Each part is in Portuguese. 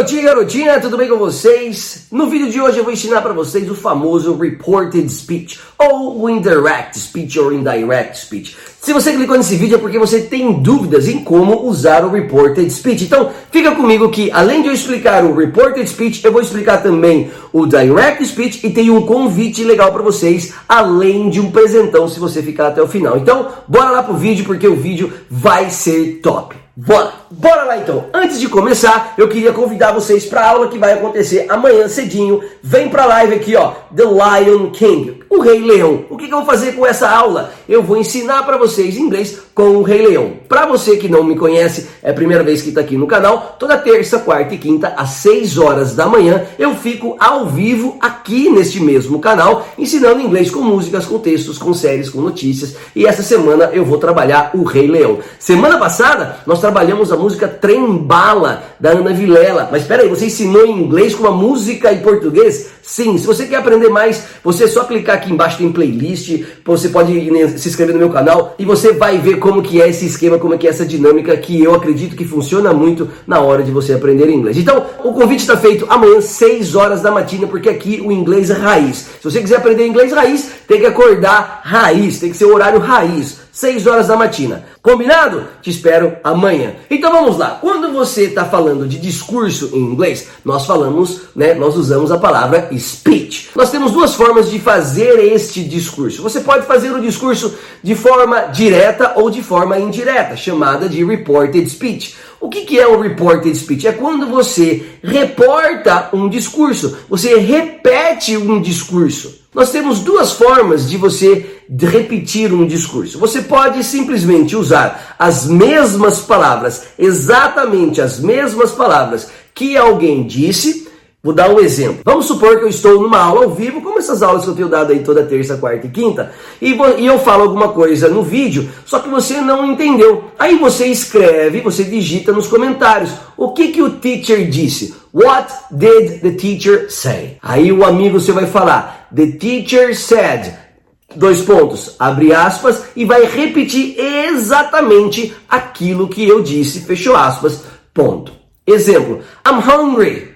garotinho e garotinha, tudo bem com vocês? No vídeo de hoje eu vou ensinar para vocês o famoso reported speech ou o indirect speech ou indirect speech. Se você clicou nesse vídeo é porque você tem dúvidas em como usar o reported speech. Então, fica comigo que além de eu explicar o reported speech, eu vou explicar também o direct speech e tem um convite legal para vocês, além de um presentão se você ficar até o final. Então, bora lá pro vídeo porque o vídeo vai ser top. Bora! Bora lá então! Antes de começar, eu queria convidar vocês para a aula que vai acontecer amanhã cedinho. Vem para a live aqui, ó, The Lion King, o Rei Leão. O que, que eu vou fazer com essa aula? Eu vou ensinar para vocês inglês com o Rei Leão. Para você que não me conhece, é a primeira vez que está aqui no canal, toda terça, quarta e quinta, às 6 horas da manhã, eu fico ao vivo aqui neste mesmo canal, ensinando inglês com músicas, com textos, com séries, com notícias. E essa semana eu vou trabalhar o Rei Leão. Semana passada, nós trabalhamos a música Trem Bala, da Ana Vilela. Mas espera aí, você ensinou em inglês com uma música em português? Sim, se você quer aprender mais, você é só clicar aqui embaixo, tem playlist, você pode se inscrever no meu canal e você vai ver como que é esse esquema, como é que é essa dinâmica que eu acredito que funciona muito na hora de você aprender inglês. Então, o convite está feito amanhã, 6 horas da matina, porque aqui o inglês é raiz. Se você quiser aprender inglês raiz, tem que acordar raiz, tem que ser o horário raiz. 6 horas da matina. Combinado? Te espero amanhã. Então vamos lá. Quando você está falando de discurso em inglês, nós falamos, né? Nós usamos a palavra speech. Nós temos duas formas de fazer este discurso. Você pode fazer o discurso de forma direta ou de forma indireta, chamada de reported speech. O que, que é o reported speech? É quando você reporta um discurso, você repete um discurso. Nós temos duas formas de você repetir um discurso. Você pode simplesmente usar as mesmas palavras, exatamente as mesmas palavras que alguém disse. Vou dar um exemplo. Vamos supor que eu estou numa aula ao vivo, como essas aulas que eu tenho dado aí toda terça, quarta e quinta, e, eu falo alguma coisa no vídeo, só que você não entendeu. Aí você escreve, você digita nos comentários o que, que o teacher disse. What did the teacher say? Aí o amigo você vai falar. The teacher said, dois pontos, abre aspas, e vai repetir exatamente aquilo que eu disse, fechou aspas, ponto. Exemplo, I'm hungry.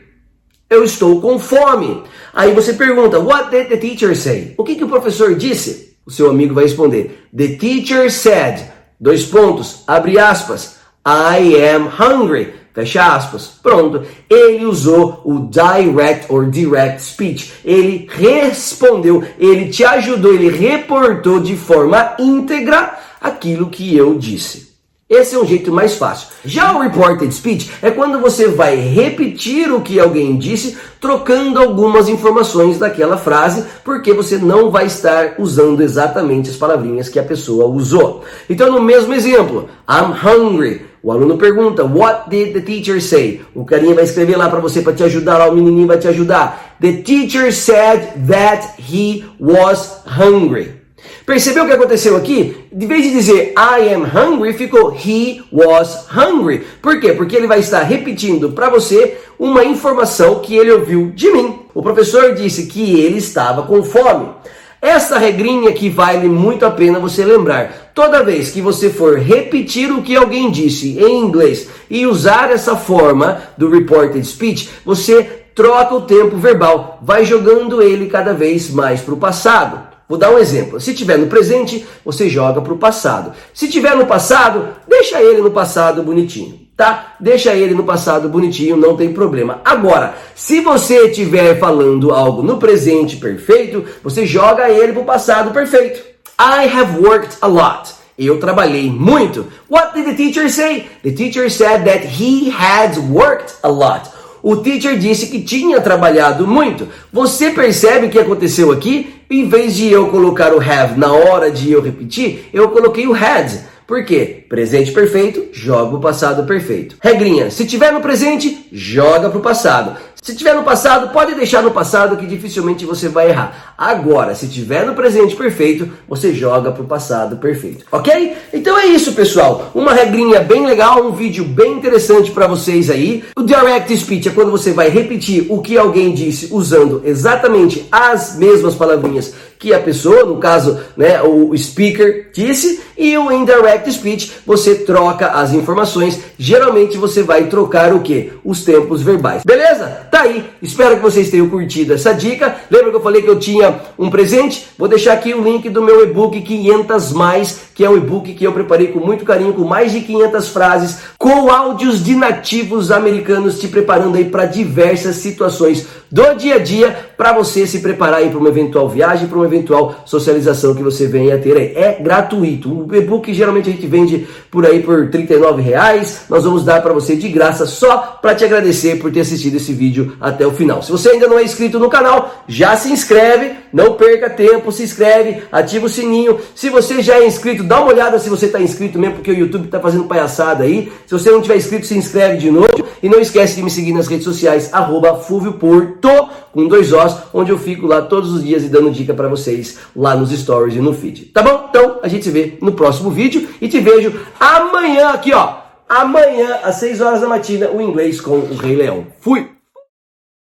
Eu estou com fome. Aí você pergunta, what did the teacher say? O que, que o professor disse? O seu amigo vai responder, the teacher said, dois pontos, abre aspas, I am hungry. Fecha aspas. Pronto. Ele usou o direct or direct speech. Ele respondeu, ele te ajudou, ele reportou de forma íntegra aquilo que eu disse. Esse é um jeito mais fácil. Já o reported speech é quando você vai repetir o que alguém disse, trocando algumas informações daquela frase, porque você não vai estar usando exatamente as palavrinhas que a pessoa usou. Então, no mesmo exemplo, I'm hungry. O aluno pergunta, what did the teacher say? O carinha vai escrever lá para você para te ajudar, lá o menininho vai te ajudar. The teacher said that he was hungry. Percebeu o que aconteceu aqui? De vez de dizer I am hungry, ficou he was hungry. Por quê? Porque ele vai estar repetindo para você uma informação que ele ouviu de mim. O professor disse que ele estava com fome. Essa regrinha que vale muito a pena você lembrar. Toda vez que você for repetir o que alguém disse em inglês e usar essa forma do reported speech, você troca o tempo verbal, vai jogando ele cada vez mais para o passado. Vou dar um exemplo. Se tiver no presente, você joga para o passado. Se tiver no passado, deixa ele no passado bonitinho tá? Deixa ele no passado bonitinho, não tem problema. Agora, se você estiver falando algo no presente perfeito, você joga ele pro passado perfeito. I have worked a lot. Eu trabalhei muito. What did the teacher say? The teacher said that he had worked a lot. O teacher disse que tinha trabalhado muito. Você percebe o que aconteceu aqui? Em vez de eu colocar o have na hora de eu repetir, eu coloquei o had. Por quê? Presente perfeito, joga o passado perfeito. Regrinha, se tiver no presente, joga para o passado. Se tiver no passado, pode deixar no passado que dificilmente você vai errar. Agora, se tiver no presente perfeito, você joga para o passado perfeito. Ok? Então é isso, pessoal. Uma regrinha bem legal, um vídeo bem interessante para vocês aí. O direct speech é quando você vai repetir o que alguém disse usando exatamente as mesmas palavrinhas que a pessoa, no caso, né, o speaker disse, e o indirect speech, você troca as informações. Geralmente você vai trocar o que? Os tempos verbais. Beleza? Tá aí. Espero que vocês tenham curtido essa dica. Lembra que eu falei que eu tinha um presente? Vou deixar aqui o link do meu e-book 500 mais, que é um e-book que eu preparei com muito carinho, com mais de 500 frases, com áudios de nativos americanos te preparando aí para diversas situações do dia a dia para você se preparar aí para uma eventual viagem, para uma eventual socialização que você venha a ter aí. É gratuito. O e-book geralmente a gente vende por aí por 39 reais. Nós vamos dar para você de graça só para te agradecer por ter assistido esse vídeo até o final. Se você ainda não é inscrito no canal, já se inscreve, não perca tempo, se inscreve, ativa o sininho. Se você já é inscrito, dá uma olhada se você está inscrito mesmo, porque o YouTube está fazendo palhaçada aí. Se você não tiver inscrito, se inscreve de novo. E não esquece de me seguir nas redes sociais, arroba Porto, com dois Os, onde eu fico lá todos os dias e dando dica para vocês lá nos stories e no feed. Tá bom? Então, a gente se vê no próximo vídeo e te vejo amanhã aqui, ó. Amanhã, às 6 horas da matina, o inglês com o Rei Leão. Fui!